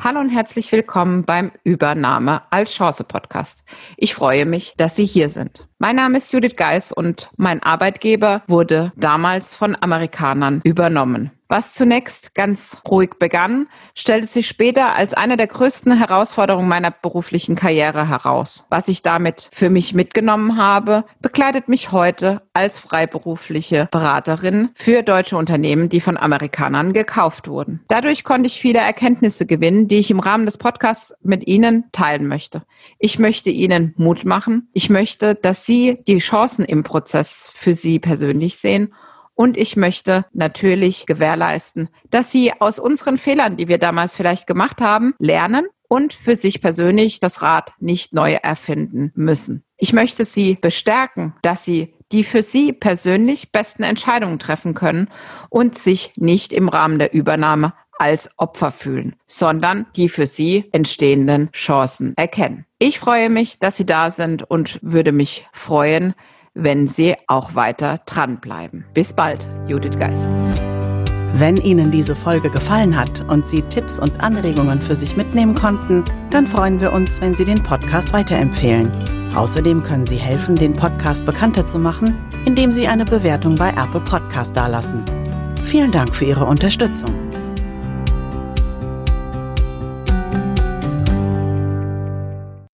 Hallo und herzlich willkommen beim Übernahme als Chance Podcast. Ich freue mich, dass Sie hier sind. Mein Name ist Judith Geis und mein Arbeitgeber wurde damals von Amerikanern übernommen. Was zunächst ganz ruhig begann, stellte sich später als eine der größten Herausforderungen meiner beruflichen Karriere heraus. Was ich damit für mich mitgenommen habe, begleitet mich heute als freiberufliche Beraterin für deutsche Unternehmen, die von Amerikanern gekauft wurden. Dadurch konnte ich viele Erkenntnisse gewinnen, die ich im Rahmen des Podcasts mit Ihnen teilen möchte. Ich möchte Ihnen Mut machen. Ich möchte, dass Sie die Chancen im Prozess für Sie persönlich sehen und ich möchte natürlich gewährleisten, dass Sie aus unseren Fehlern, die wir damals vielleicht gemacht haben, lernen und für sich persönlich das Rad nicht neu erfinden müssen. Ich möchte Sie bestärken, dass Sie die für Sie persönlich besten Entscheidungen treffen können und sich nicht im Rahmen der Übernahme als Opfer fühlen, sondern die für Sie entstehenden Chancen erkennen. Ich freue mich, dass Sie da sind und würde mich freuen, wenn Sie auch weiter dranbleiben. Bis bald, Judith Geis. Wenn Ihnen diese Folge gefallen hat und Sie Tipps und Anregungen für sich mitnehmen konnten, dann freuen wir uns, wenn Sie den Podcast weiterempfehlen. Außerdem können Sie helfen, den Podcast bekannter zu machen, indem Sie eine Bewertung bei Apple Podcast dalassen. Vielen Dank für Ihre Unterstützung.